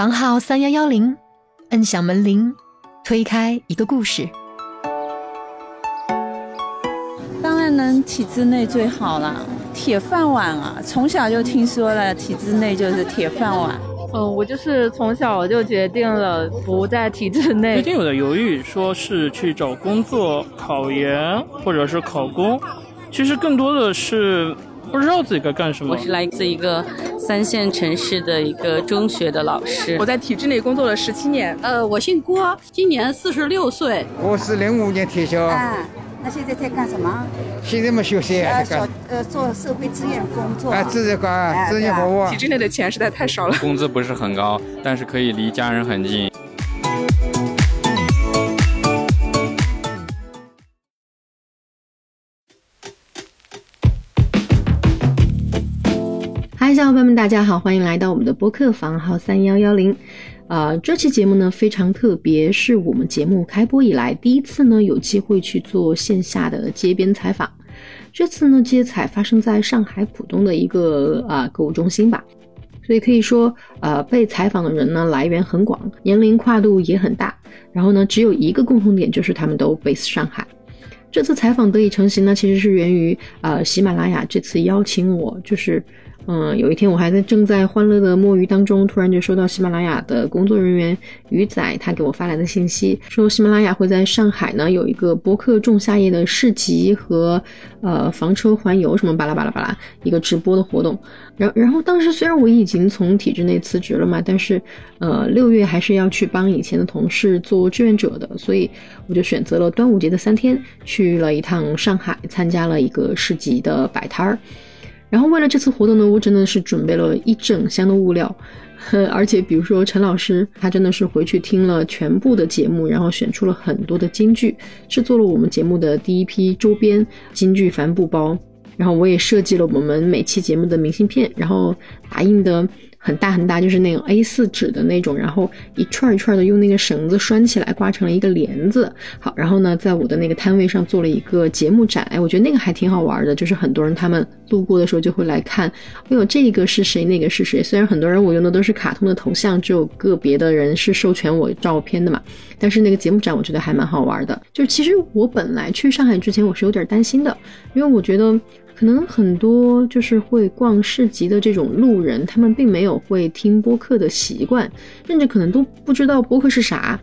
房号三幺幺零，摁响门铃，推开一个故事。当然能体制内最好了，铁饭碗啊！从小就听说了，体制内就是铁饭碗。嗯，我就是从小我就决定了不在体制内。最近有的犹豫，说是去找工作、考研或者是考公，其实更多的是。不知道自己该干什么。我是来自一个三线城市的一个中学的老师。我在体制内工作了十七年。呃，我姓郭，今年四十六岁。我是零五年退休。啊，那现在在干什么？现在没休息。呃，小呃做社会志愿工作。啊，志愿工，志愿服务。体制内的钱实在太少了。工资不是很高，但是可以离家人很近。小伙伴们，大家好，欢迎来到我们的播客房号三幺幺零。啊，这期节目呢非常特别，是我们节目开播以来第一次呢有机会去做线下的街边采访。这次呢接采发生在上海浦东的一个啊购物中心吧，所以可以说，呃，被采访的人呢来源很广，年龄跨度也很大。然后呢，只有一个共同点，就是他们都 base 上海。这次采访得以成型呢，其实是源于呃喜马拉雅这次邀请我，就是。嗯，有一天我还在正在欢乐的摸鱼当中，突然就收到喜马拉雅的工作人员鱼仔他给我发来的信息，说喜马拉雅会在上海呢有一个博客仲夏夜的市集和呃房车环游什么巴拉巴拉巴拉一个直播的活动。然然后当时虽然我已经从体制内辞职了嘛，但是呃六月还是要去帮以前的同事做志愿者的，所以我就选择了端午节的三天去了一趟上海，参加了一个市集的摆摊儿。然后为了这次活动呢，我真的是准备了一整箱的物料，而且比如说陈老师，他真的是回去听了全部的节目，然后选出了很多的京剧，制作了我们节目的第一批周边京剧帆布包，然后我也设计了我们每期节目的明信片，然后打印的。很大很大，就是那种 A4 纸的那种，然后一串一串的用那个绳子拴起来，挂成了一个帘子。好，然后呢，在我的那个摊位上做了一个节目展，哎，我觉得那个还挺好玩的，就是很多人他们路过的时候就会来看，哎呦，这个是谁，那个是谁？虽然很多人我用的都是卡通的头像，只有个别的人是授权我照片的嘛，但是那个节目展我觉得还蛮好玩的。就其实我本来去上海之前我是有点担心的，因为我觉得。可能很多就是会逛市集的这种路人，他们并没有会听播客的习惯，甚至可能都不知道播客是啥。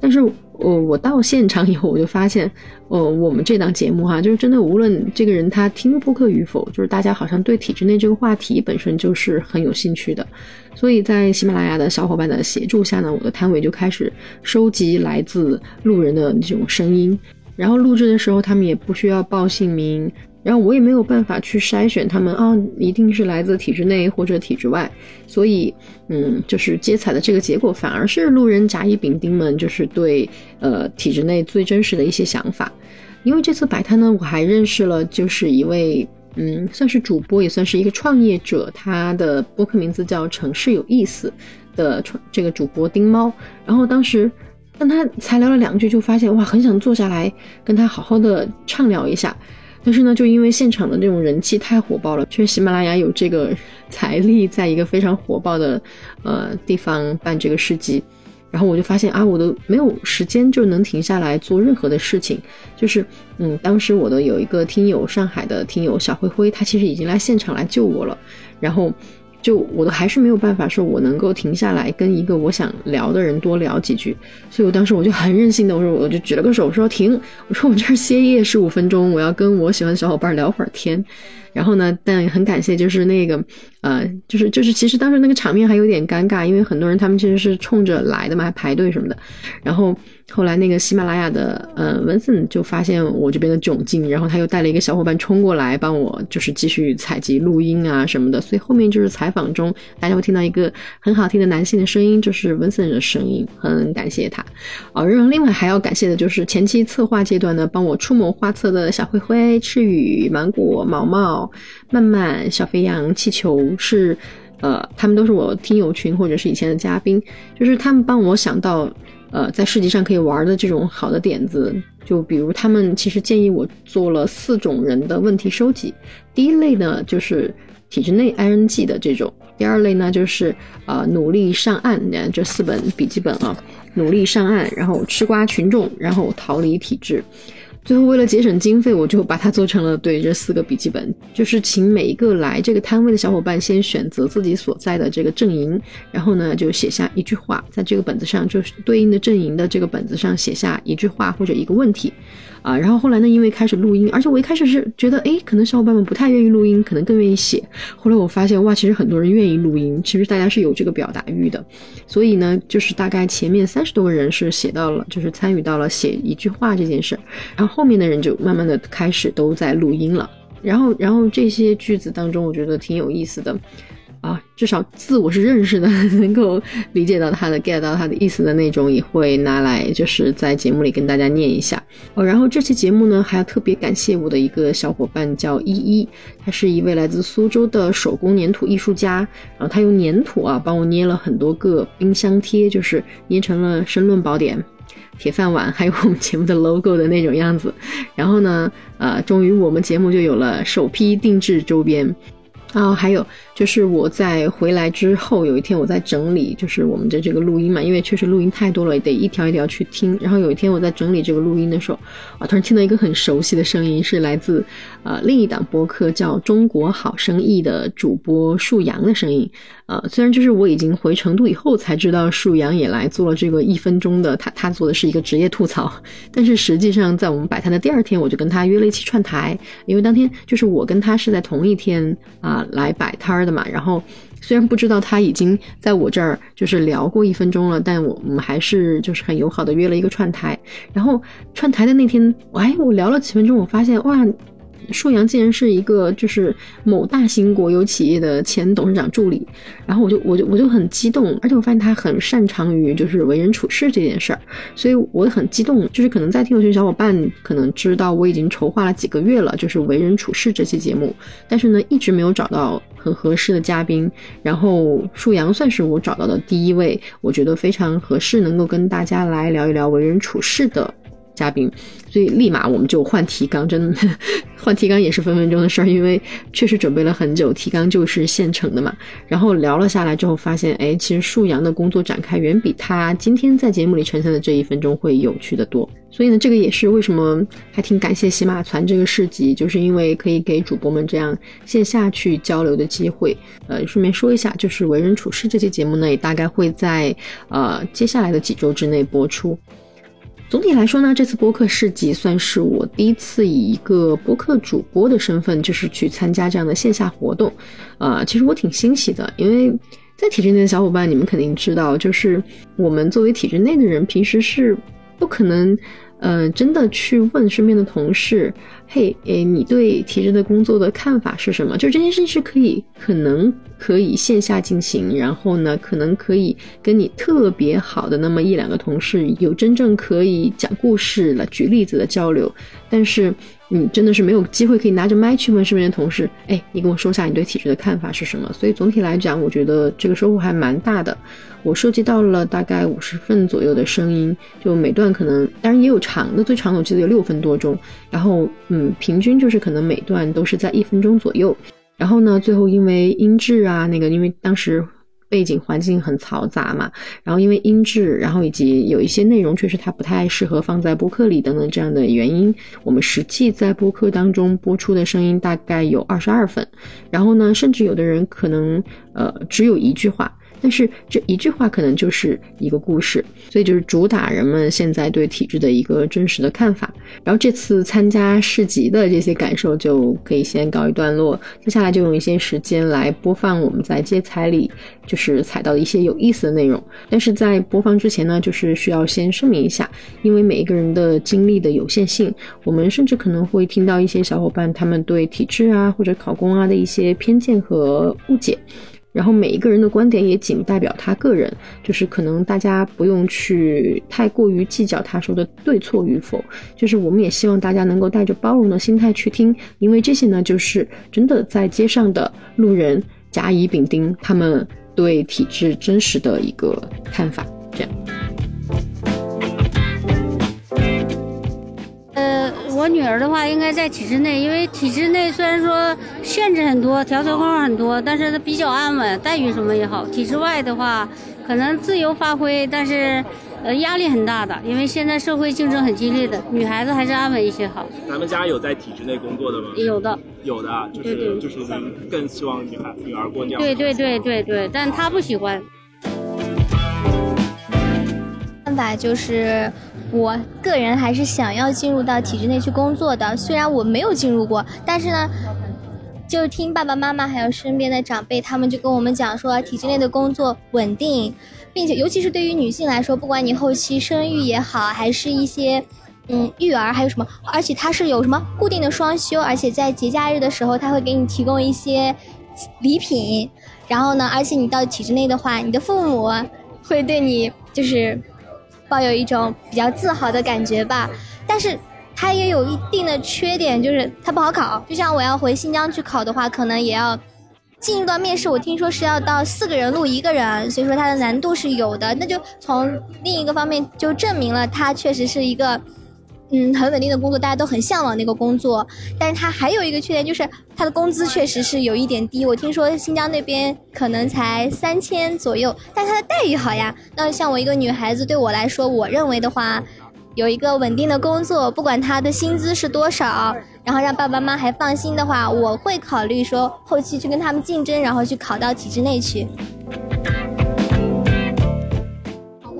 但是，我我到现场以后，我就发现，呃，我们这档节目哈，就是真的，无论这个人他听播客与否，就是大家好像对体制内这个话题本身就是很有兴趣的。所以在喜马拉雅的小伙伴的协助下呢，我的摊位就开始收集来自路人的这种声音，然后录制的时候，他们也不需要报姓名。然后我也没有办法去筛选他们啊，一定是来自体制内或者体制外，所以，嗯，就是接彩的这个结果反而是路人甲乙丙丁们就是对呃体制内最真实的一些想法。因为这次摆摊呢，我还认识了就是一位嗯，算是主播也算是一个创业者，他的播客名字叫城市有意思的创这个主播丁猫。然后当时跟他才聊了两句，就发现哇，很想坐下来跟他好好的畅聊一下。但是呢，就因为现场的那种人气太火爆了，确实喜马拉雅有这个财力，在一个非常火爆的呃地方办这个市集，然后我就发现啊，我都没有时间就能停下来做任何的事情。就是嗯，当时我的有一个听友，上海的听友小灰灰，他其实已经来现场来救我了，然后。就我都还是没有办法说，我能够停下来跟一个我想聊的人多聊几句，所以我当时我就很任性的，我说我就举了个手，说停，我说我这儿歇业十五分钟，我要跟我喜欢的小伙伴聊会儿天。然后呢？但很感谢，就是那个，呃，就是就是，其实当时那个场面还有点尴尬，因为很多人他们其实是冲着来的嘛，还排队什么的。然后后来那个喜马拉雅的呃文森就发现我这边的窘境，然后他又带了一个小伙伴冲过来帮我，就是继续采集录音啊什么的。所以后面就是采访中，大家会听到一个很好听的男性的声音，就是文森的声音，很感谢他。哦，然后另外还要感谢的就是前期策划阶段呢，帮我出谋划策的小灰灰、赤羽、芒果、毛毛。曼曼，小肥羊、气球是，呃，他们都是我听友群或者是以前的嘉宾，就是他们帮我想到，呃，在市集上可以玩的这种好的点子，就比如他们其实建议我做了四种人的问题收集，第一类呢就是体制内 ing 的这种。第二类呢，就是啊努力上岸，这四本笔记本啊，努力上岸，然后吃瓜群众，然后逃离体制。最后为了节省经费，我就把它做成了对这四个笔记本，就是请每一个来这个摊位的小伙伴先选择自己所在的这个阵营，然后呢就写下一句话，在这个本子上就是对应的阵营的这个本子上写下一句话或者一个问题。啊，然后后来呢？因为开始录音，而且我一开始是觉得，哎，可能小伙伴们不太愿意录音，可能更愿意写。后来我发现，哇，其实很多人愿意录音，其实大家是有这个表达欲的。所以呢，就是大概前面三十多个人是写到了，就是参与到了写一句话这件事儿，然后后面的人就慢慢的开始都在录音了。然后，然后这些句子当中，我觉得挺有意思的。啊，至少字我是认识的，能够理解到他的 get 到他的意思的那种，也会拿来就是在节目里跟大家念一下哦。然后这期节目呢，还要特别感谢我的一个小伙伴叫依依，他是一位来自苏州的手工粘土艺术家，然后他用粘土啊帮我捏了很多个冰箱贴，就是捏成了《申论宝典》、铁饭碗，还有我们节目的 logo 的那种样子。然后呢，呃，终于我们节目就有了首批定制周边。啊，还有就是我在回来之后，有一天我在整理，就是我们的这个录音嘛，因为确实录音太多了，得一条一条去听。然后有一天我在整理这个录音的时候，啊，突然听到一个很熟悉的声音，是来自呃另一档播客叫《中国好生意》的主播树阳的声音。呃，虽然就是我已经回成都以后才知道树阳也来做了这个一分钟的，他他做的是一个职业吐槽，但是实际上在我们摆摊的第二天，我就跟他约了一起串台，因为当天就是我跟他是在同一天啊来摆摊儿的嘛。然后虽然不知道他已经在我这儿就是聊过一分钟了，但我们还是就是很友好的约了一个串台。然后串台的那天，哎，我聊了几分钟，我发现哇。硕阳竟然是一个就是某大型国有企业的前董事长助理，然后我就我就我就很激动，而且我发现他很擅长于就是为人处事这件事儿，所以我很激动。就是可能在听友群小伙伴可能知道我已经筹划了几个月了，就是为人处事这期节目，但是呢一直没有找到很合适的嘉宾，然后树阳算是我找到的第一位，我觉得非常合适，能够跟大家来聊一聊为人处事的。嘉宾，所以立马我们就换提纲，真的 换提纲也是分分钟的事儿，因为确实准备了很久，提纲就是现成的嘛。然后聊了下来之后，发现哎，其实树阳的工作展开远比他今天在节目里呈现的这一分钟会有趣的多。所以呢，这个也是为什么还挺感谢喜马传这个市集，就是因为可以给主播们这样线下去交流的机会。呃，顺便说一下，就是为人处事这期节目呢，也大概会在呃接下来的几周之内播出。总体来说呢，这次播客市集算是我第一次以一个播客主播的身份，就是去参加这样的线下活动。呃，其实我挺欣喜的，因为在体制内的小伙伴，你们肯定知道，就是我们作为体制内的人，平时是不可能，呃，真的去问身边的同事，嘿，诶，你对体制内工作的看法是什么？就这件事情是可以，可能。可以线下进行，然后呢，可能可以跟你特别好的那么一两个同事有真正可以讲故事了、举例子的交流，但是你真的是没有机会可以拿着麦去问身边的同事，哎，你跟我说下你对体制的看法是什么？所以总体来讲，我觉得这个收获还蛮大的。我收集到了大概五十份左右的声音，就每段可能，当然也有长的，最长的我记得有六分多钟，然后嗯，平均就是可能每段都是在一分钟左右。然后呢，最后因为音质啊，那个因为当时背景环境很嘈杂嘛，然后因为音质，然后以及有一些内容确实它不太适合放在播客里等等这样的原因，我们实际在播客当中播出的声音大概有二十二分，然后呢，甚至有的人可能呃只有一句话。但是这一句话可能就是一个故事，所以就是主打人们现在对体制的一个真实的看法。然后这次参加市集的这些感受就可以先告一段落，接下来就用一些时间来播放我们在接彩里就是采到的一些有意思的内容。但是在播放之前呢，就是需要先声明一下，因为每一个人的经历的有限性，我们甚至可能会听到一些小伙伴他们对体制啊或者考公啊的一些偏见和误解。然后每一个人的观点也仅代表他个人，就是可能大家不用去太过于计较他说的对错与否，就是我们也希望大家能够带着包容的心态去听，因为这些呢，就是真的在街上的路人甲乙丙丁他们对体制真实的一个看法，这样。我女儿的话，应该在体制内，因为体制内虽然说限制很多，条条框框很多，但是它比较安稳，待遇什么也好。体制外的话，可能自由发挥，但是呃压力很大的，因为现在社会竞争很激烈的，女孩子还是安稳一些好。咱们家有在体制内工作的吗？有的，有的，就是对对就是您更希望女孩女儿过那样。对对对对对，但她不喜欢。办法就是，我个人还是想要进入到体制内去工作的。虽然我没有进入过，但是呢，就是听爸爸妈妈还有身边的长辈，他们就跟我们讲说，体制内的工作稳定，并且尤其是对于女性来说，不管你后期生育也好，还是一些。嗯，育儿还有什么？而且它是有什么固定的双休，而且在节假日的时候，它会给你提供一些礼品。然后呢，而且你到体制内的话，你的父母会对你就是抱有一种比较自豪的感觉吧。但是它也有一定的缺点，就是它不好考。就像我要回新疆去考的话，可能也要进一段面试，我听说是要到四个人录一个人，所以说它的难度是有的。那就从另一个方面就证明了它确实是一个。嗯，很稳定的工作，大家都很向往那个工作，但是它还有一个缺点，就是它的工资确实是有一点低。我听说新疆那边可能才三千左右，但它的待遇好呀。那像我一个女孩子，对我来说，我认为的话，有一个稳定的工作，不管他的薪资是多少，然后让爸爸妈妈还放心的话，我会考虑说后期去跟他们竞争，然后去考到体制内去。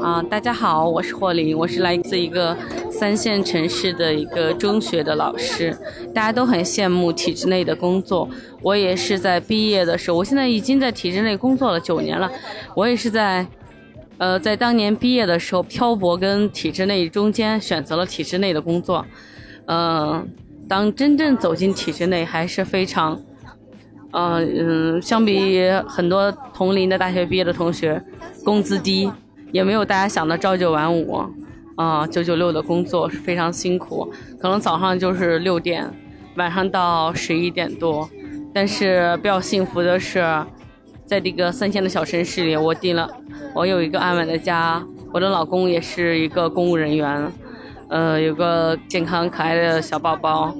啊，大家好，我是霍林，我是来自一个三线城市的一个中学的老师。大家都很羡慕体制内的工作，我也是在毕业的时候，我现在已经在体制内工作了九年了。我也是在，呃，在当年毕业的时候漂泊跟体制内中间选择了体制内的工作。嗯、当真正走进体制内，还是非常，呃嗯，相比很多同龄的大学毕业的同学，工资低。也没有大家想的朝九晚五，啊、九九六的工作是非常辛苦，可能早上就是六点，晚上到十一点多。但是比较幸福的是，在这个三线的小城市里，我定了，我有一个安稳的家，我的老公也是一个公务人员，呃，有个健康可爱的小宝宝。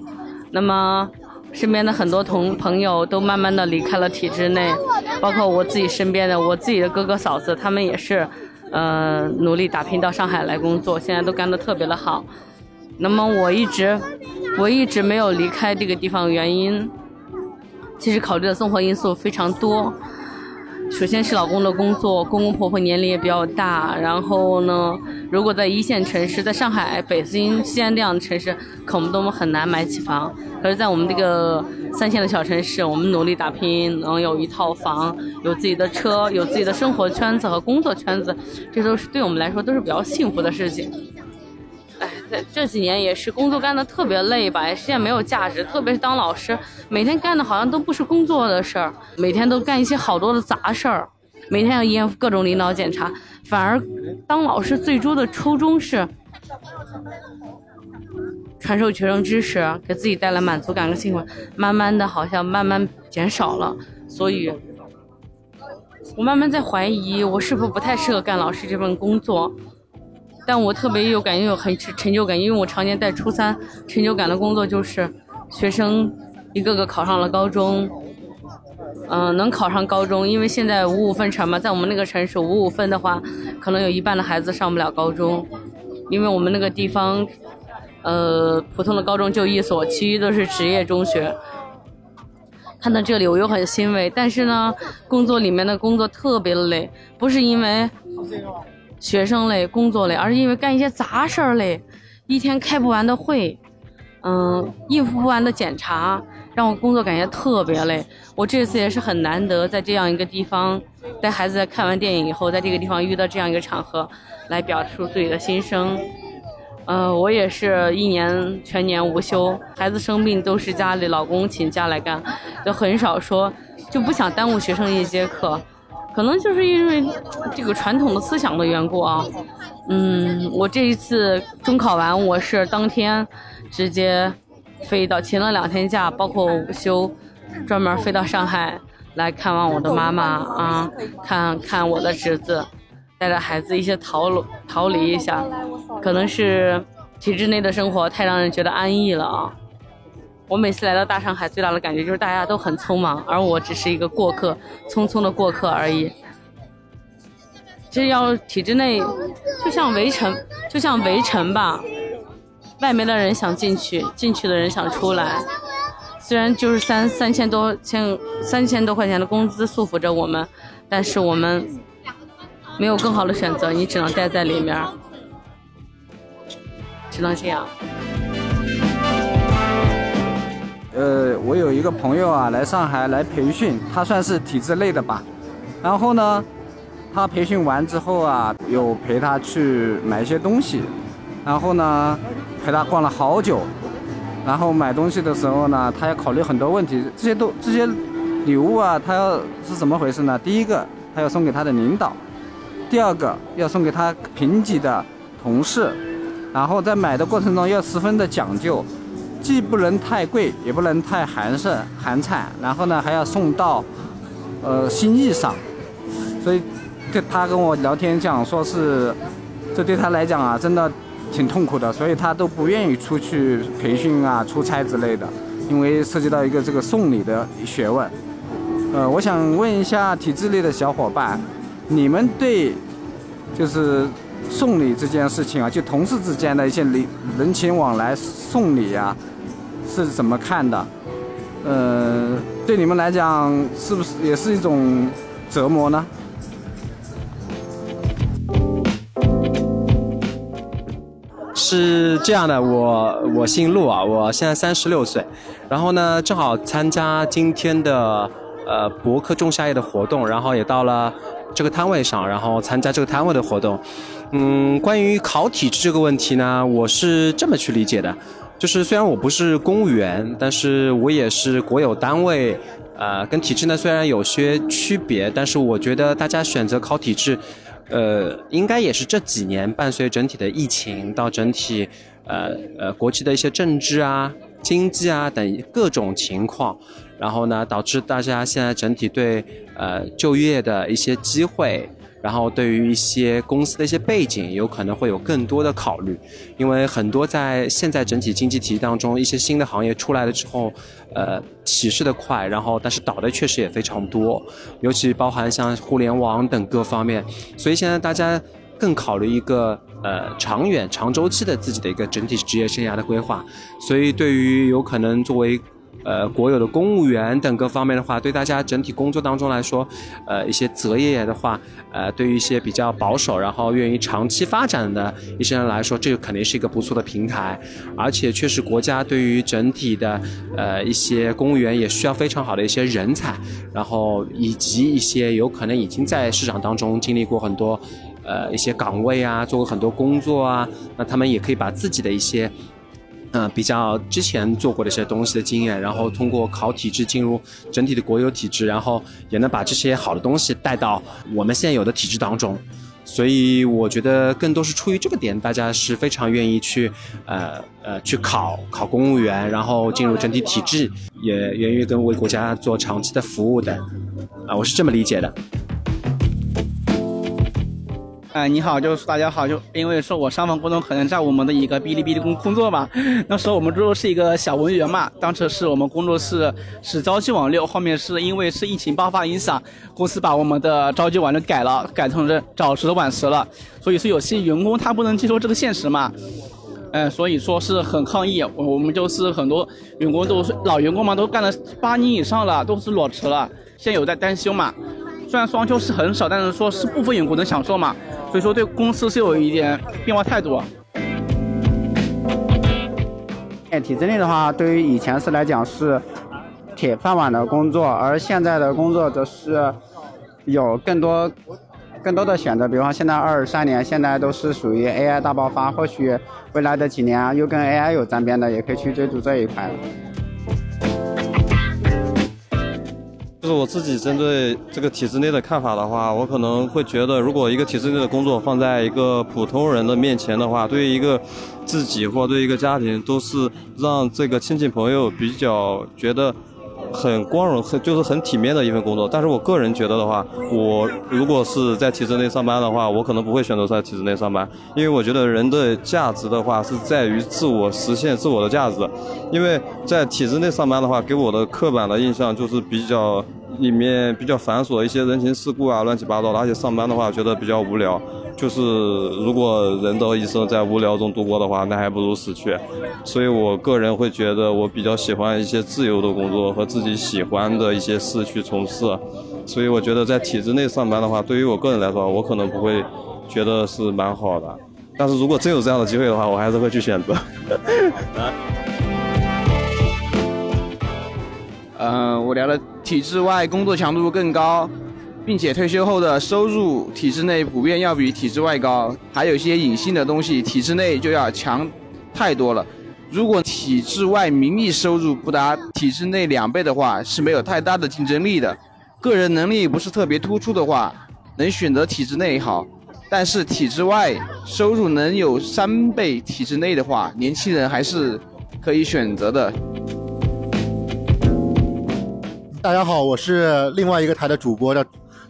那么，身边的很多同朋友都慢慢的离开了体制内，包括我自己身边的我自己的哥哥嫂子，他们也是。呃，努力打拼到上海来工作，现在都干得特别的好。那么我一直，我一直没有离开这个地方，原因其实考虑的综合因素非常多。首先是老公的工作，公公婆婆年龄也比较大，然后呢，如果在一线城市，在上海、北京、西安这样的城市，可能都很难买起房。可是，在我们这个三线的小城市，我们努力打拼，能有一套房，有自己的车，有自己的生活圈子和工作圈子，这都是对我们来说都是比较幸福的事情。哎，这几年也是工作干得特别累吧，也实现没有价值。特别是当老师，每天干的好像都不是工作的事儿，每天都干一些好多的杂事儿，每天要应付各种领导检查。反而当老师最初的初衷是传授学生知识，给自己带来满足感和幸福。慢慢的，好像慢慢减少了，所以，我慢慢在怀疑，我是不是不太适合干老师这份工作。但我特别有感觉，有很成就感，因为我常年带初三，成就感的工作就是学生一个个考上了高中，嗯、能考上高中，因为现在五五分成嘛，在我们那个城市五五分的话，可能有一半的孩子上不了高中，因为我们那个地方，呃，普通的高中就一所，其余都是职业中学。看到这里我又很欣慰，但是呢，工作里面的工作特别累，不是因为学生累、工作累，而是因为干一些杂事儿累，一天开不完的会，嗯，应付不完的检查，让我工作感觉特别累。我这次也是很难得在这样一个地方，带孩子看完电影以后，在这个地方遇到这样一个场合，来表述自己的心声。呃，我也是一年全年无休，孩子生病都是家里老公请假来干，就很少说就不想耽误学生一节课。可能就是因为这个传统的思想的缘故啊，嗯，我这一次中考完，我是当天直接飞到，请了两天假，包括午休，专门飞到上海来看望我的妈妈啊，看看我的侄子，带着孩子一起逃逃离一下，可能是体制内的生活太让人觉得安逸了啊！我每次来到大上海，最大的感觉就是大家都很匆忙，而我只是一个过客，匆匆的过客而已。这要体制内，就像围城，就像围城吧，外面的人想进去，进去的人想出来。虽然就是三三千多千三千多块钱的工资束缚着我们，但是我们没有更好的选择，你只能待在里面，只能这样。呃，我有一个朋友啊，来上海来培训，他算是体制内的吧。然后呢，他培训完之后啊，有陪他去买一些东西，然后呢，陪他逛了好久。然后买东西的时候呢，他要考虑很多问题，这些都这些礼物啊，他要是怎么回事呢？第一个，他要送给他的领导；第二个，要送给他平级的同事。然后在买的过程中要十分的讲究，既不能太贵，也不能太寒碜寒碜。然后呢，还要送到呃心意上。所以，对他跟我聊天讲说是，这对他来讲啊，真的。挺痛苦的，所以他都不愿意出去培训啊、出差之类的，因为涉及到一个这个送礼的学问。呃，我想问一下体制内的小伙伴，你们对就是送礼这件事情啊，就同事之间的一些礼人情往来送礼啊，是怎么看的？呃，对你们来讲是不是也是一种折磨呢？是这样的，我我姓陆啊，我现在三十六岁，然后呢，正好参加今天的呃博客仲夏夜的活动，然后也到了这个摊位上，然后参加这个摊位的活动。嗯，关于考体制这个问题呢，我是这么去理解的，就是虽然我不是公务员，但是我也是国有单位，呃，跟体制呢虽然有些区别，但是我觉得大家选择考体制。呃，应该也是这几年伴随整体的疫情到整体，呃呃国际的一些政治啊、经济啊等各种情况，然后呢，导致大家现在整体对呃就业的一些机会。然后对于一些公司的一些背景，有可能会有更多的考虑，因为很多在现在整体经济体系当中，一些新的行业出来了之后，呃，起势的快，然后但是倒的确实也非常多，尤其包含像互联网等各方面，所以现在大家更考虑一个呃长远、长周期的自己的一个整体职业生涯的规划，所以对于有可能作为。呃，国有的公务员等各方面的话，对大家整体工作当中来说，呃，一些择业的话，呃，对于一些比较保守，然后愿意长期发展的一些人来说，这个肯定是一个不错的平台。而且，确实国家对于整体的呃一些公务员也需要非常好的一些人才，然后以及一些有可能已经在市场当中经历过很多呃一些岗位啊，做过很多工作啊，那他们也可以把自己的一些。嗯，比较之前做过的一些东西的经验，然后通过考体制进入整体的国有体制，然后也能把这些好的东西带到我们现有的体制当中，所以我觉得更多是出于这个点，大家是非常愿意去呃呃去考考公务员，然后进入整体体制，也愿意跟为国家做长期的服务的，啊，我是这么理解的。哎，你好，就是大家好，就因为说我上份工作可能在我们的一个哔哩哔哩工工作嘛，那时候我们做是一个小文员嘛，当时是我们工作室是朝夕网六，后面是因为是疫情爆发影响，公司把我们的朝夕网六改了，改成了早时晚时了，所以说有些员工他不能接受这个现实嘛，嗯，所以说是很抗议，我们就是很多员工都是老员工嘛，都干了八年以上了，都是裸辞了，现在有在单休嘛。虽然双休是很少，但是说是部分员工能享受嘛，所以说对公司是有一点变化态度。体制内的话，对于以前是来讲是铁饭碗的工作，而现在的工作则是有更多更多的选择。比方现在二三年，现在都是属于 AI 大爆发，或许未来的几年又跟 AI 有沾边的，也可以去追逐这一块。就是我自己针对这个体制内的看法的话，我可能会觉得，如果一个体制内的工作放在一个普通人的面前的话，对于一个自己或对一个家庭，都是让这个亲戚朋友比较觉得很光荣、很就是很体面的一份工作。但是我个人觉得的话，我如果是在体制内上班的话，我可能不会选择在体制内上班，因为我觉得人的价值的话是在于自我实现自我的价值。因为在体制内上班的话，给我的刻板的印象就是比较里面比较繁琐一些人情世故啊，乱七八糟的，而且上班的话觉得比较无聊。就是如果人的一生在无聊中度过的话，那还不如死去。所以我个人会觉得，我比较喜欢一些自由的工作和自己喜欢的一些事去从事。所以我觉得在体制内上班的话，对于我个人来说，我可能不会觉得是蛮好的。但是如果真有这样的机会的话，我还是会去选择。嗯，我聊的体制外工作强度更高。并且退休后的收入，体制内普遍要比体制外高，还有一些隐性的东西，体制内就要强太多了。如果体制外名义收入不达体制内两倍的话，是没有太大的竞争力的。个人能力不是特别突出的话，能选择体制内好。但是体制外收入能有三倍体制内的话，年轻人还是可以选择的。大家好，我是另外一个台的主播叫。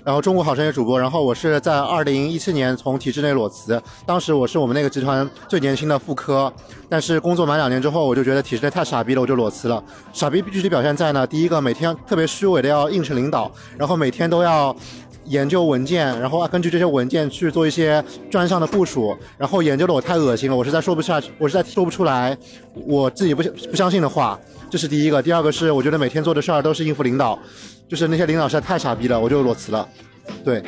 然后中国好声音主播，然后我是在二零一七年从体制内裸辞，当时我是我们那个集团最年轻的副科，但是工作满两年之后，我就觉得体制内太傻逼了，我就裸辞了。傻逼具体表现在呢，第一个每天特别虚伪的要应承领导，然后每天都要研究文件，然后根据这些文件去做一些专项的部署，然后研究的我太恶心了，我实在说不下去，我实在说不出来我自己不不相信的话，这是第一个。第二个是我觉得每天做的事儿都是应付领导。就是那些领导实在太傻逼了，我就裸辞了。对。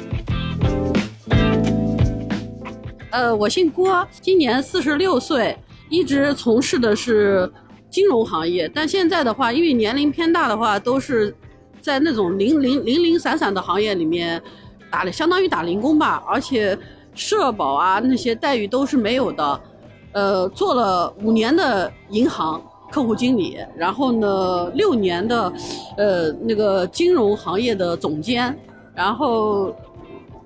呃，我姓郭，今年四十六岁，一直从事的是金融行业，但现在的话，因为年龄偏大的话，都是在那种零零零零散散的行业里面打，相当于打零工吧，而且社保啊那些待遇都是没有的。呃，做了五年的银行。客户经理，然后呢，六年的，呃，那个金融行业的总监，然后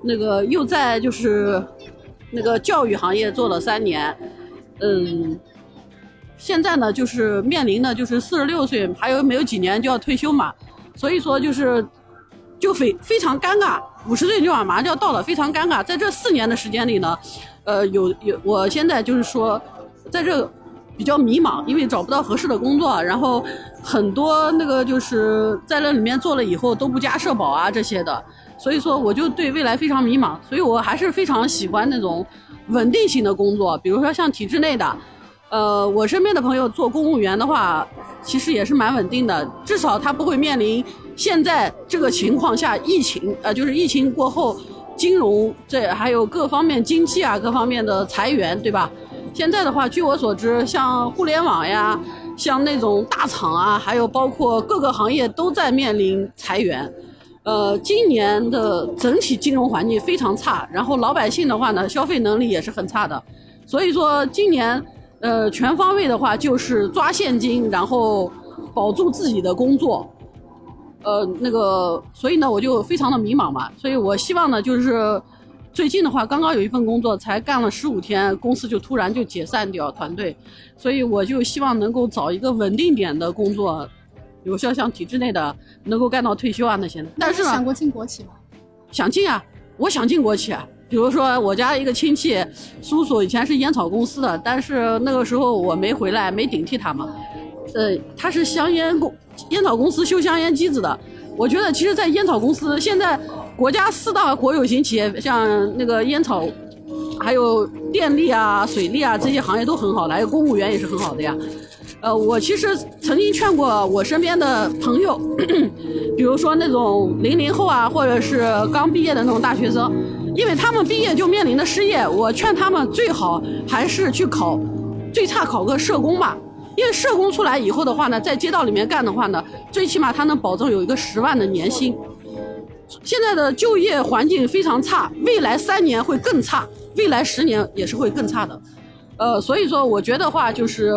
那个又在就是那个教育行业做了三年，嗯，现在呢就是面临的就是四十六岁，还有没有几年就要退休嘛，所以说就是就非非常尴尬，五十岁就马上就要到了，非常尴尬。在这四年的时间里呢，呃，有有，我现在就是说，在这。比较迷茫，因为找不到合适的工作，然后很多那个就是在那里面做了以后都不加社保啊这些的，所以说我就对未来非常迷茫，所以我还是非常喜欢那种稳定性的工作，比如说像体制内的，呃，我身边的朋友做公务员的话，其实也是蛮稳定的，至少他不会面临现在这个情况下疫情，呃，就是疫情过后金融这还有各方面经济啊各方面的裁员，对吧？现在的话，据我所知，像互联网呀，像那种大厂啊，还有包括各个行业都在面临裁员。呃，今年的整体金融环境非常差，然后老百姓的话呢，消费能力也是很差的。所以说，今年呃全方位的话就是抓现金，然后保住自己的工作。呃，那个，所以呢，我就非常的迷茫嘛。所以我希望呢，就是。最近的话，刚刚有一份工作，才干了十五天，公司就突然就解散掉团队，所以我就希望能够找一个稳定点的工作，比如说像体制内的，能够干到退休啊那些的。但是想过进国企吗？想进啊，我想进国企啊。比如说我家一个亲戚叔叔以前是烟草公司的，但是那个时候我没回来，没顶替他嘛。呃，他是香烟公烟草公司修香烟机子的。我觉得其实，在烟草公司现在。国家四大国有型企业，像那个烟草，还有电力啊、水利啊这些行业都很好的，还有公务员也是很好的呀。呃，我其实曾经劝过我身边的朋友，比如说那种零零后啊，或者是刚毕业的那种大学生，因为他们毕业就面临的失业，我劝他们最好还是去考，最差考个社工吧，因为社工出来以后的话呢，在街道里面干的话呢，最起码他能保证有一个十万的年薪。现在的就业环境非常差，未来三年会更差，未来十年也是会更差的，呃，所以说我觉得话就是，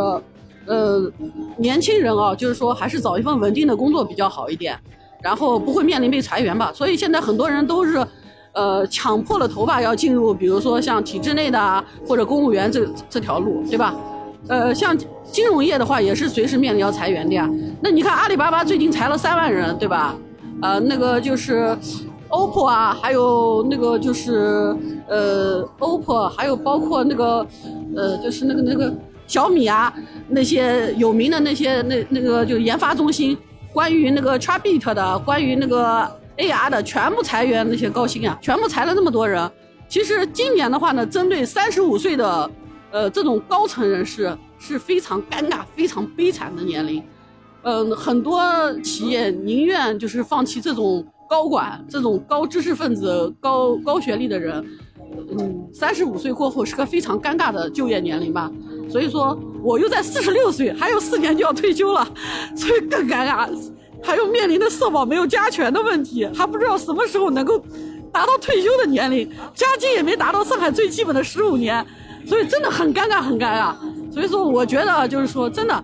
呃，年轻人啊，就是说还是找一份稳定的工作比较好一点，然后不会面临被裁员吧。所以现在很多人都是，呃，抢破了头发要进入，比如说像体制内的啊或者公务员这这条路，对吧？呃，像金融业的话，也是随时面临要裁员的呀。那你看阿里巴巴最近裁了三万人，对吧？呃，那个就是 OPPO 啊，还有那个就是呃 OPPO，还有包括那个呃就是那个那个小米啊，那些有名的那些那那个就研发中心，关于那个 Xbit 的，关于那个 AR 的，全部裁员那些高薪啊，全部裁了那么多人。其实今年的话呢，针对三十五岁的呃这种高层人士是非常尴尬、非常悲惨的年龄。嗯，很多企业宁愿就是放弃这种高管、这种高知识分子、高高学历的人。嗯，三十五岁过后是个非常尴尬的就业年龄吧。所以说，我又在四十六岁，还有四年就要退休了，所以更尴尬。还有面临的社保没有加权的问题，还不知道什么时候能够达到退休的年龄，加金也没达到上海最基本的十五年，所以真的很尴尬，很尴尬。所以说，我觉得就是说，真的。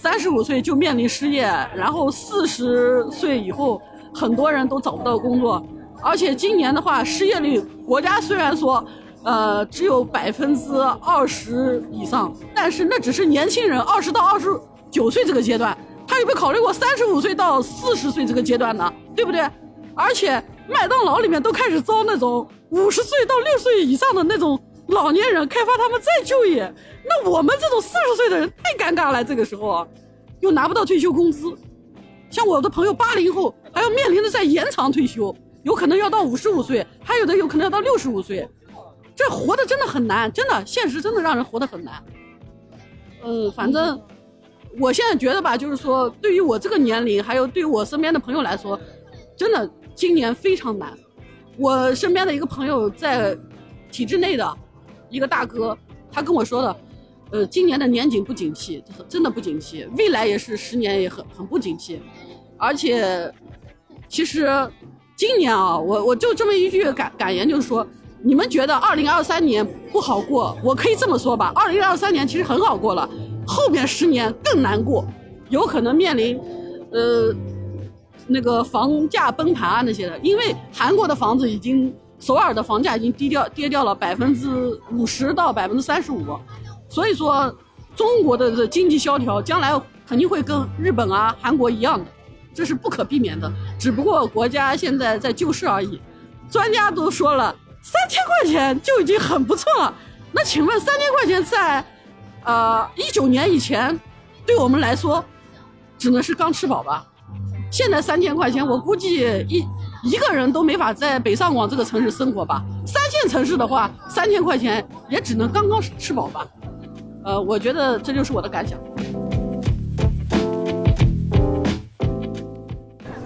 三十五岁就面临失业，然后四十岁以后很多人都找不到工作，而且今年的话，失业率国家虽然说，呃，只有百分之二十以上，但是那只是年轻人二十到二十九岁这个阶段，他有没有考虑过三十五岁到四十岁这个阶段呢？对不对？而且麦当劳里面都开始招那种五十岁到六十岁以上的那种老年人，开发他们再就业。那我们这种四十岁的人太尴尬了，这个时候又拿不到退休工资，像我的朋友八零后还要面临着在延长退休，有可能要到五十五岁，还有的有可能要到六十五岁，这活的真的很难，真的现实真的让人活得很难。嗯，反正我现在觉得吧，就是说对于我这个年龄，还有对于我身边的朋友来说，真的今年非常难。我身边的一个朋友在体制内的一个大哥，他跟我说的。呃，今年的年景不景气，真的不景气，未来也是十年也很很不景气，而且，其实今年啊，我我就这么一句感感言，就是说，你们觉得二零二三年不好过，我可以这么说吧，二零二三年其实很好过了，后面十年更难过，有可能面临，呃，那个房价崩盘啊那些的，因为韩国的房子已经，首尔的房价已经低掉跌掉了百分之五十到百分之三十五。所以说，中国的这经济萧条将来肯定会跟日本啊、韩国一样的，这是不可避免的。只不过国家现在在救市而已。专家都说了，三千块钱就已经很不错了。那请问，三千块钱在，呃，一九年以前，对我们来说，只能是刚吃饱吧？现在三千块钱，我估计一一个人都没法在北上广这个城市生活吧。三线城市的话，三千块钱也只能刚刚吃饱吧。呃，我觉得这就是我的感想。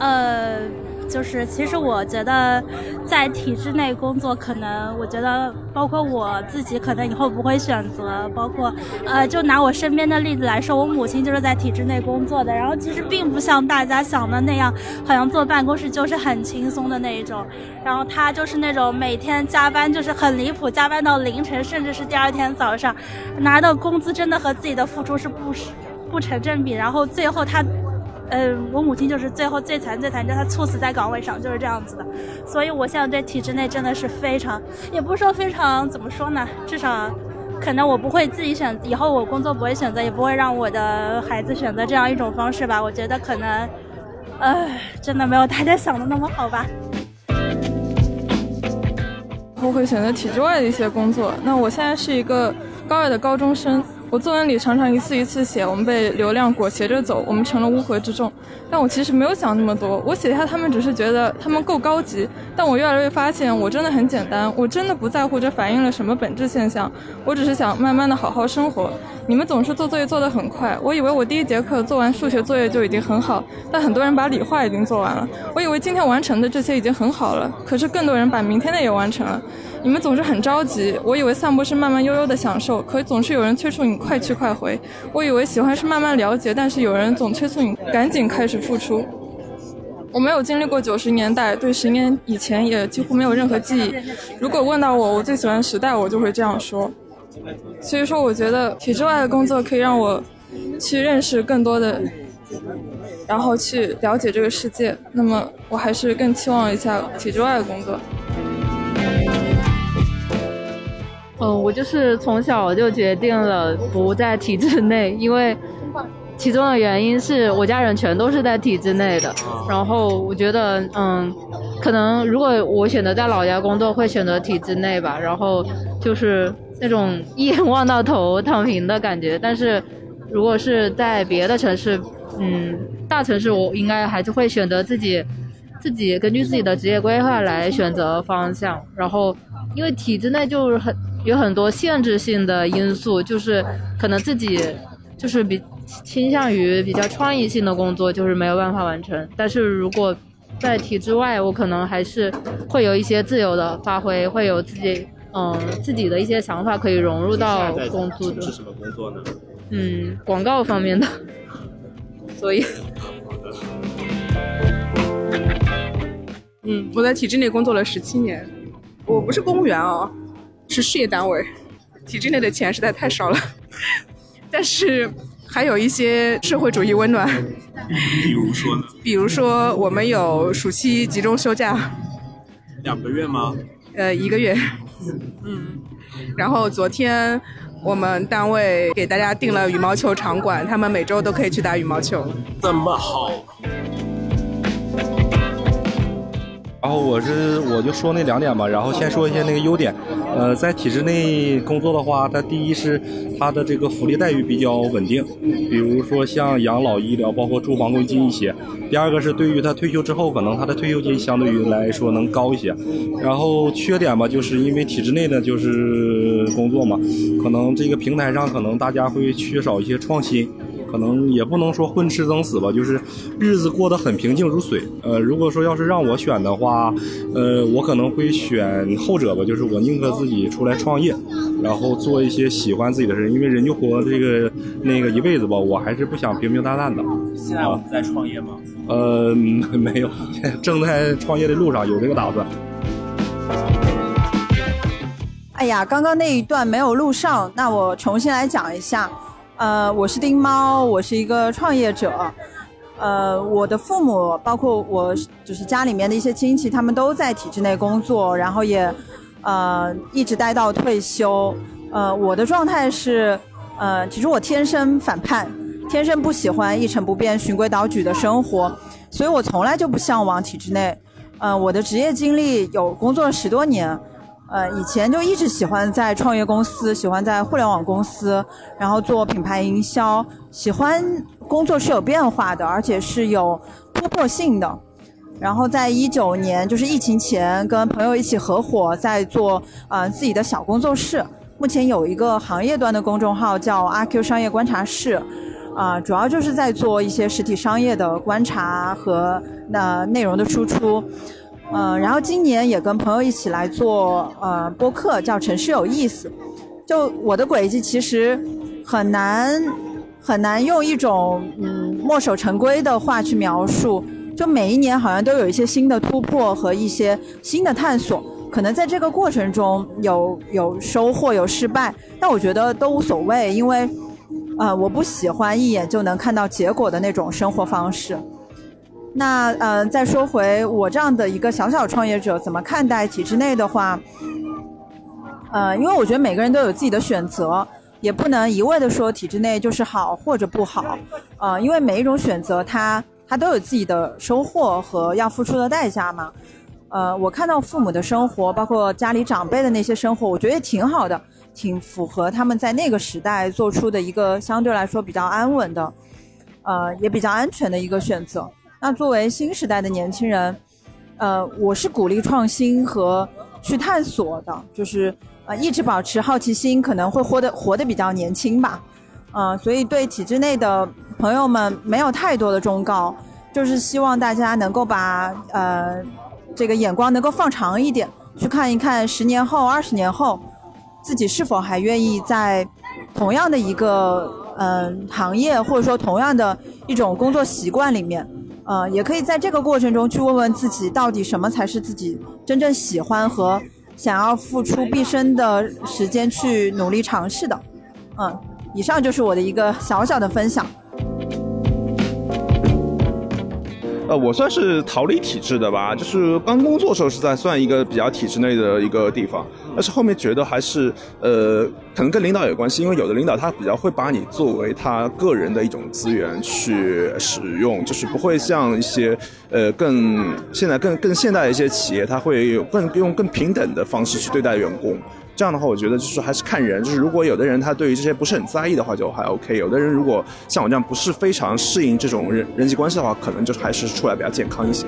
呃，就是其实我觉得在体制内工作，可能我觉得包括我自己，可能以后不会选择。包括呃，就拿我身边的例子来说，我母亲就是在体制内工作的，然后其实并不像大家想的那样，好像坐办公室就是很轻松的那一种。然后她就是那种每天加班就是很离谱，加班到凌晨，甚至是第二天早上，拿的工资真的和自己的付出是不不成正比。然后最后她。嗯，我母亲就是最后最惨最惨，就她猝死在岗位上，就是这样子的。所以我现在对体制内真的是非常，也不是说非常怎么说呢，至少可能我不会自己选，以后我工作不会选择，也不会让我的孩子选择这样一种方式吧。我觉得可能，呃，真的没有大家想的那么好吧。我会选择体制外的一些工作。那我现在是一个高二的高中生。我作文里常常一次一次写，我们被流量裹挟着走，我们成了乌合之众。但我其实没有想那么多，我写下他们只是觉得他们够高级。但我越来越发现，我真的很简单，我真的不在乎这反映了什么本质现象。我只是想慢慢的好好生活。你们总是做作业做得很快，我以为我第一节课做完数学作业就已经很好，但很多人把理化已经做完了。我以为今天完成的这些已经很好了，可是更多人把明天的也完成了。你们总是很着急，我以为散步是慢慢悠悠的享受，可总是有人催促你快去快回。我以为喜欢是慢慢了解，但是有人总催促你赶紧开始付出。我没有经历过九十年代，对十年以前也几乎没有任何记忆。如果问到我我最喜欢时代，我就会这样说。所以说，我觉得体制外的工作可以让我去认识更多的，然后去了解这个世界。那么，我还是更期望一下体制外的工作。嗯，我就是从小就决定了不在体制内，因为其中的原因是我家人全都是在体制内的，然后我觉得，嗯，可能如果我选择在老家工作，会选择体制内吧，然后就是那种一眼望到头躺平的感觉。但是如果是在别的城市，嗯，大城市，我应该还是会选择自己自己根据自己的职业规划来选择方向，然后因为体制内就是很。有很多限制性的因素，就是可能自己就是比倾向于比较创意性的工作，就是没有办法完成。但是如果在体制外，我可能还是会有一些自由的发挥，会有自己嗯自己的一些想法可以融入到工作中。是什么工作呢？嗯，广告方面的。所以，嗯，我在体制内工作了十七年，我不是公务员哦。是事业单位，体制内的钱实在太少了，但是还有一些社会主义温暖。比如说呢？比如说我们有暑期集中休假，两个月吗？呃，一个月。嗯。然后昨天我们单位给大家订了羽毛球场馆，他们每周都可以去打羽毛球。这么好。然后我是我就说那两点吧，然后先说一下那个优点。呃，在体制内工作的话，它第一是它的这个福利待遇比较稳定，比如说像养老医疗，包括住房公积金一些。第二个是对于他退休之后，可能他的退休金相对于来说能高一些。然后缺点吧，就是因为体制内的就是工作嘛，可能这个平台上可能大家会缺少一些创新。可能也不能说混吃等死吧，就是日子过得很平静如水。呃，如果说要是让我选的话，呃，我可能会选后者吧，就是我宁可自己出来创业，然后做一些喜欢自己的事，因为人就活这个那个一辈子吧，我还是不想平平淡淡的。现在我们在创业吗？呃，没有，正在创业的路上，有这个打算。哎呀，刚刚那一段没有录上，那我重新来讲一下。呃，我是丁猫，我是一个创业者。呃，我的父母，包括我，就是家里面的一些亲戚，他们都在体制内工作，然后也，呃，一直待到退休。呃，我的状态是，呃，其实我天生反叛，天生不喜欢一成不变、循规蹈矩的生活，所以我从来就不向往体制内。呃，我的职业经历有工作了十多年。呃，以前就一直喜欢在创业公司，喜欢在互联网公司，然后做品牌营销，喜欢工作是有变化的，而且是有突破性的。然后在一九年，就是疫情前，跟朋友一起合伙在做呃自己的小工作室，目前有一个行业端的公众号叫阿 Q 商业观察室，啊，主要就是在做一些实体商业的观察和那内容的输出。嗯，然后今年也跟朋友一起来做呃播客，叫《城市有意思》。就我的轨迹其实很难很难用一种嗯墨守成规的话去描述。就每一年好像都有一些新的突破和一些新的探索，可能在这个过程中有有收获有失败，但我觉得都无所谓，因为呃我不喜欢一眼就能看到结果的那种生活方式。那呃，再说回我这样的一个小小创业者，怎么看待体制内的话？呃，因为我觉得每个人都有自己的选择，也不能一味的说体制内就是好或者不好。呃，因为每一种选择，它它都有自己的收获和要付出的代价嘛。呃，我看到父母的生活，包括家里长辈的那些生活，我觉得也挺好的，挺符合他们在那个时代做出的一个相对来说比较安稳的，呃，也比较安全的一个选择。那作为新时代的年轻人，呃，我是鼓励创新和去探索的，就是呃，一直保持好奇心，可能会活得活得比较年轻吧，嗯，所以对体制内的朋友们没有太多的忠告，就是希望大家能够把呃这个眼光能够放长一点，去看一看十年后、二十年后，自己是否还愿意在同样的一个嗯行业，或者说同样的一种工作习惯里面。呃，也可以在这个过程中去问问自己，到底什么才是自己真正喜欢和想要付出毕生的时间去努力尝试的。嗯，以上就是我的一个小小的分享。呃，我算是逃离体制的吧，就是刚工作的时候是在算一个比较体制内的一个地方，但是后面觉得还是呃，可能跟领导有关系，因为有的领导他比较会把你作为他个人的一种资源去使用，就是不会像一些呃更现在更更现代的一些企业，他会有更用更平等的方式去对待员工。这样的话，我觉得就是还是看人，就是如果有的人他对于这些不是很在意的话，就还 OK；有的人如果像我这样不是非常适应这种人人际关系的话，可能就还是出来比较健康一些。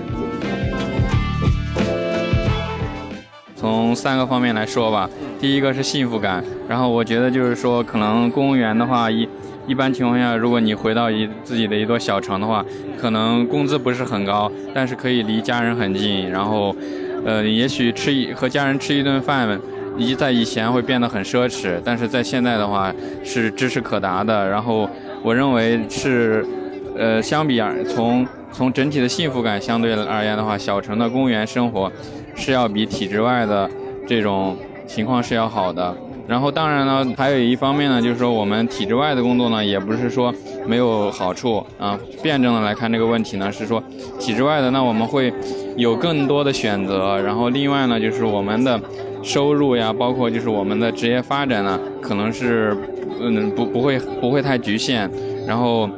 从三个方面来说吧，第一个是幸福感，然后我觉得就是说，可能公务员的话，一一般情况下，如果你回到一自己的一座小城的话，可能工资不是很高，但是可以离家人很近，然后，呃，也许吃一和家人吃一顿饭。以在以前会变得很奢侈，但是在现在的话是知识可达的。然后我认为是，呃，相比从从整体的幸福感相对而言的话，小城的公务员生活是要比体制外的这种情况是要好的。然后当然呢，还有一方面呢，就是说我们体制外的工作呢，也不是说没有好处啊。辩证的来看这个问题呢，是说体制外的那我们会有更多的选择。然后另外呢，就是我们的。收入呀，包括就是我们的职业发展呢，可能是，嗯，不不会不会太局限，然后，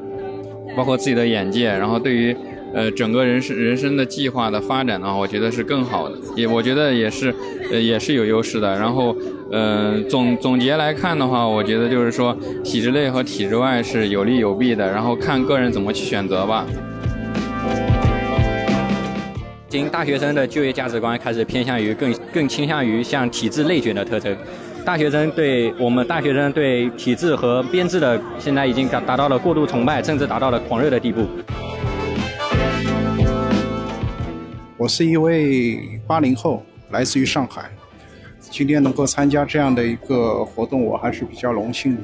包括自己的眼界，然后对于，呃，整个人生人生的计划的发展的话，我觉得是更好的，也我觉得也是，呃，也是有优势的。然后，嗯，总总结来看的话，我觉得就是说，体制内和体制外是有利有弊的，然后看个人怎么去选择吧。今大学生的就业价值观开始偏向于更更倾向于像体制内卷的特征，大学生对我们大学生对体制和编制的现在已经达达到了过度崇拜，甚至达到了狂热的地步。我是一位八零后，来自于上海，今天能够参加这样的一个活动，我还是比较荣幸的。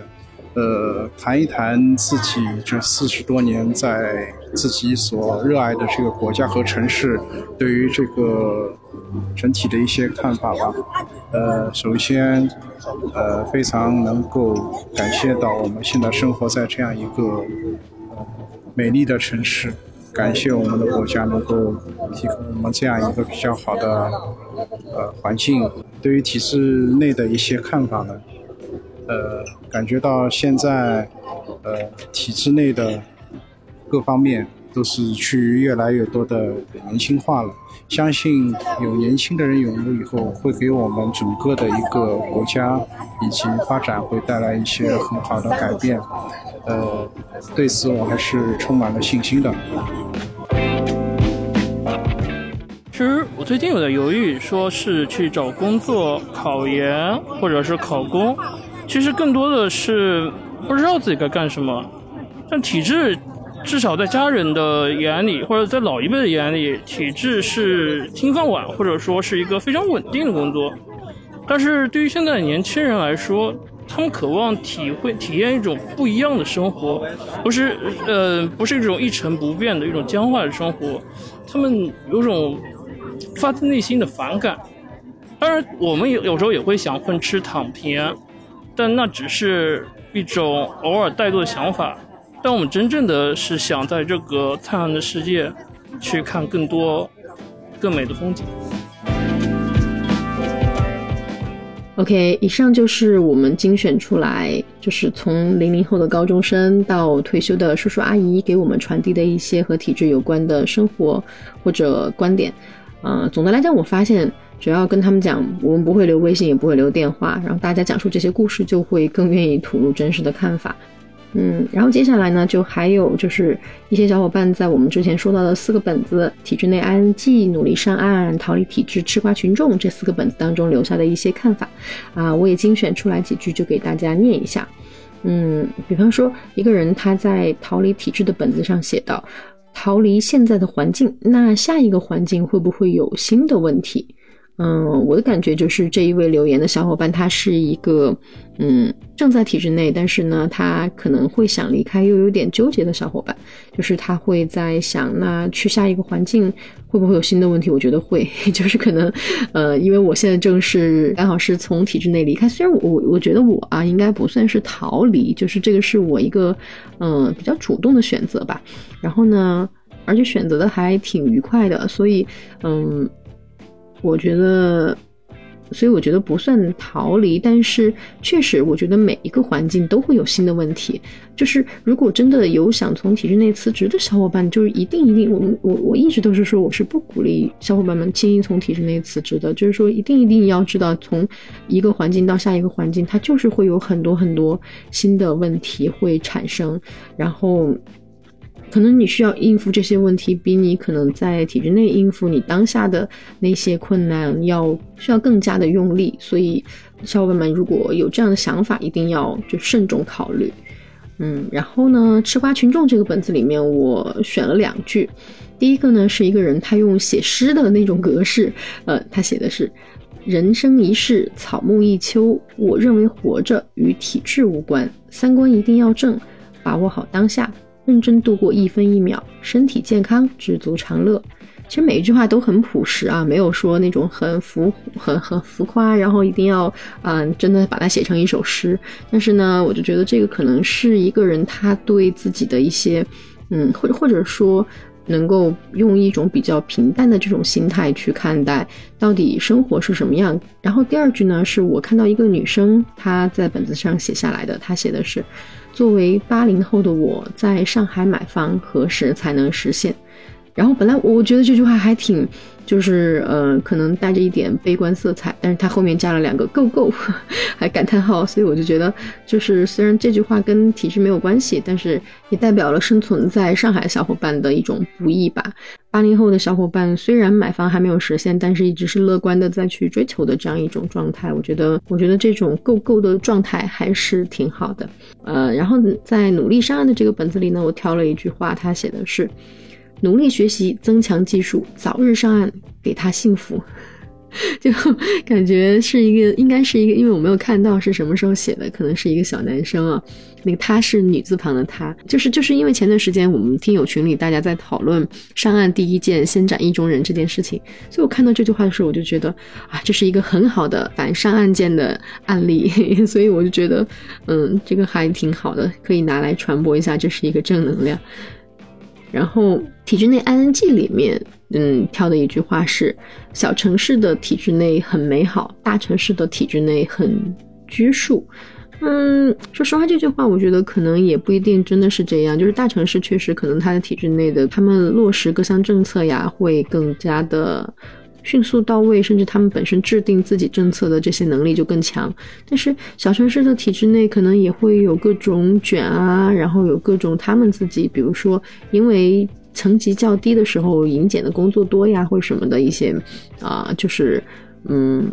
呃，谈一谈自己这四十多年在自己所热爱的这个国家和城市，对于这个整体的一些看法吧。呃，首先，呃，非常能够感谢到我们现在生活在这样一个美丽的城市，感谢我们的国家能够提供我们这样一个比较好的呃环境。对于体制内的一些看法呢？呃，感觉到现在，呃，体制内的各方面都是趋于越来越多的年轻化了。相信有年轻的人涌入以后，会给我们整个的一个国家以及发展会带来一些很好的改变。呃，对此我还是充满了信心的。最近有点犹豫，说是去找工作、考研或者是考公。其实更多的是不知道自己该干什么，但体制至少在家人的眼里，或者在老一辈的眼里，体制是金饭碗，或者说是一个非常稳定的工作。但是对于现在的年轻人来说，他们渴望体会、体验一种不一样的生活，不是呃，不是一种一成不变的一种僵化的生活，他们有种发自内心的反感。当然，我们有有时候也会想混吃躺平。但那只是一种偶尔怠惰的想法，但我们真正的是想在这个灿烂的世界，去看更多、更美的风景。OK，以上就是我们精选出来，就是从零零后的高中生到退休的叔叔阿姨给我们传递的一些和体制有关的生活或者观点。呃，总的来讲，我发现。只要跟他们讲，我们不会留微信，也不会留电话，然后大家讲述这些故事，就会更愿意吐露真实的看法。嗯，然后接下来呢，就还有就是一些小伙伴在我们之前说到的四个本子——体制内 ING、努力上岸、逃离体制、吃瓜群众这四个本子当中留下的一些看法啊，我也精选出来几句，就给大家念一下。嗯，比方说一个人他在逃离体制的本子上写道：“逃离现在的环境，那下一个环境会不会有新的问题？”嗯，我的感觉就是这一位留言的小伙伴，他是一个嗯正在体制内，但是呢，他可能会想离开，又有点纠结的小伙伴。就是他会在想，那去下一个环境会不会有新的问题？我觉得会，就是可能呃，因为我现在正是刚好是从体制内离开，虽然我我觉得我啊应该不算是逃离，就是这个是我一个嗯比较主动的选择吧。然后呢。而且选择的还挺愉快的，所以嗯，我觉得。所以我觉得不算逃离，但是确实，我觉得每一个环境都会有新的问题。就是如果真的有想从体制内辞职的小伙伴，就是一定一定，我们我我一直都是说，我是不鼓励小伙伴们轻易从体制内辞职的。就是说，一定一定要知道，从一个环境到下一个环境，它就是会有很多很多新的问题会产生，然后。可能你需要应付这些问题，比你可能在体制内应付你当下的那些困难要需要更加的用力。所以，小伙伴们如果有这样的想法，一定要就慎重考虑。嗯，然后呢，吃瓜群众这个本子里面，我选了两句。第一个呢，是一个人他用写诗的那种格式，呃，他写的是“人生一世，草木一秋。我认为活着与体制无关，三观一定要正，把握好当下。”认真度过一分一秒，身体健康，知足常乐。其实每一句话都很朴实啊，没有说那种很浮、很很浮夸，然后一定要嗯，真的把它写成一首诗。但是呢，我就觉得这个可能是一个人他对自己的一些嗯，或或者说能够用一种比较平淡的这种心态去看待到底生活是什么样。然后第二句呢，是我看到一个女生她在本子上写下来的，她写的是。作为八零后的我，在上海买房何时才能实现？然后本来我觉得这句话还挺，就是呃，可能带着一点悲观色彩，但是他后面加了两个 “go go”，还感叹号，所以我就觉得，就是虽然这句话跟体制没有关系，但是也代表了生存在上海小伙伴的一种不易吧。八零后的小伙伴虽然买房还没有实现，但是一直是乐观的再去追求的这样一种状态。我觉得，我觉得这种够够的状态还是挺好的。呃，然后在努力上岸的这个本子里呢，我挑了一句话，他写的是：努力学习，增强技术，早日上岸，给他幸福。就感觉是一个，应该是一个，因为我没有看到是什么时候写的，可能是一个小男生啊。那个他是女字旁的他，就是就是因为前段时间我们听友群里大家在讨论上岸第一件先斩意中人这件事情，所以我看到这句话的时候，我就觉得啊，这是一个很好的反上岸件的案例，所以我就觉得嗯，这个还挺好的，可以拿来传播一下，这是一个正能量。然后体制内 ing 里面。嗯，挑的一句话是：小城市的体制内很美好，大城市的体制内很拘束。嗯，说实话，这句话我觉得可能也不一定真的是这样。就是大城市确实可能它的体制内的他们落实各项政策呀，会更加的迅速到位，甚至他们本身制定自己政策的这些能力就更强。但是小城市的体制内可能也会有各种卷啊，然后有各种他们自己，比如说因为。层级较低的时候，迎检的工作多呀，或者什么的一些，啊，就是，嗯，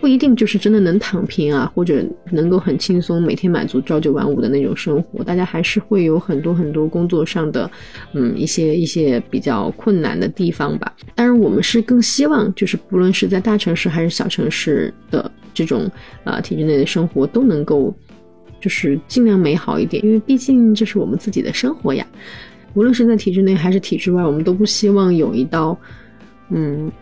不一定就是真的能躺平啊，或者能够很轻松每天满足朝九晚五的那种生活，大家还是会有很多很多工作上的，嗯，一些一些比较困难的地方吧。当然，我们是更希望，就是不论是在大城市还是小城市的这种啊体制内的生活，都能够就是尽量美好一点，因为毕竟这是我们自己的生活呀。无论是在体制内还是体制外，我们都不希望有一道，嗯，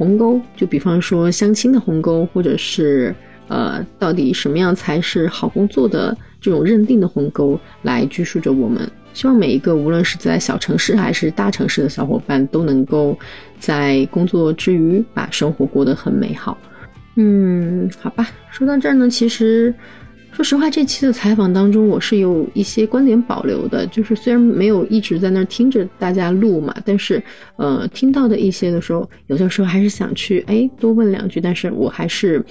鸿沟。就比方说相亲的鸿沟，或者是呃，到底什么样才是好工作的这种认定的鸿沟来拘束着我们。希望每一个无论是在小城市还是大城市的小伙伴，都能够在工作之余把生活过得很美好。嗯，好吧，说到这儿呢，其实。说实话，这期的采访当中，我是有一些观点保留的。就是虽然没有一直在那儿听着大家录嘛，但是呃，听到的一些的时候，有的时候还是想去哎多问两句，但是我还是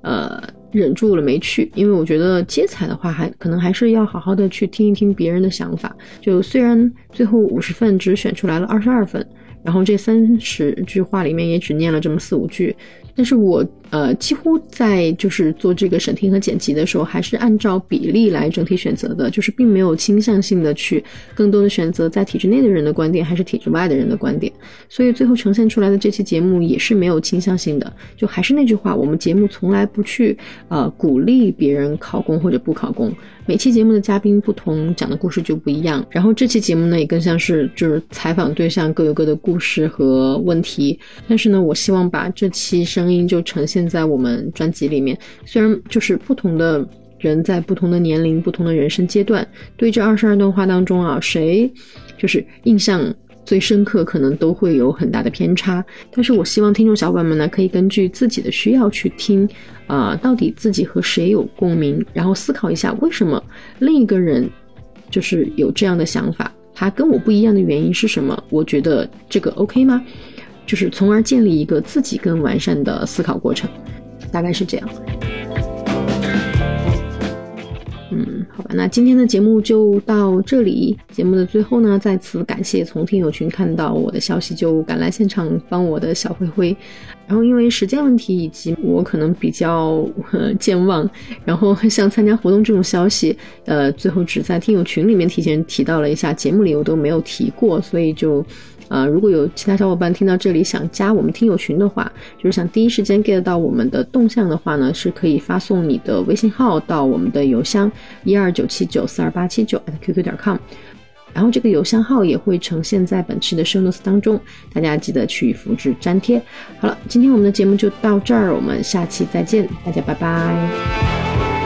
呃忍住了没去，因为我觉得接彩的话，还可能还是要好好的去听一听别人的想法。就虽然最后五十份只选出来了二十二份，然后这三十句话里面也只念了这么四五句。但是我呃几乎在就是做这个审听和剪辑的时候，还是按照比例来整体选择的，就是并没有倾向性的去更多的选择在体制内的人的观点，还是体制外的人的观点。所以最后呈现出来的这期节目也是没有倾向性的。就还是那句话，我们节目从来不去呃鼓励别人考公或者不考公。每期节目的嘉宾不同，讲的故事就不一样。然后这期节目呢，也更像是就是采访对象各有各的故事和问题。但是呢，我希望把这期声音就呈现现在我们专辑里面。虽然就是不同的人在不同的年龄、不同的人生阶段，对这二十二段话当中啊，谁就是印象最深刻，可能都会有很大的偏差。但是我希望听众小伙伴们呢，可以根据自己的需要去听，啊、到底自己和谁有共鸣，然后思考一下为什么另一个人就是有这样的想法，他跟我不一样的原因是什么？我觉得这个 OK 吗？就是从而建立一个自己更完善的思考过程，大概是这样。嗯，好吧，那今天的节目就到这里。节目的最后呢，再次感谢从听友群看到我的消息就赶来现场帮我的小灰灰。然后因为时间问题以及我可能比较呃健忘，然后 像参加活动这种消息，呃，最后只在听友群里面提前提到了一下，节目里我都没有提过，所以就。呃，如果有其他小伙伴听到这里想加我们听友群的话，就是想第一时间 get 到我们的动向的话呢，是可以发送你的微信号到我们的邮箱一二九七九四二八七九 at @QQ 点 com，然后这个邮箱号也会呈现在本期的 show notes 当中，大家记得去复制粘贴。好了，今天我们的节目就到这儿，我们下期再见，大家拜拜。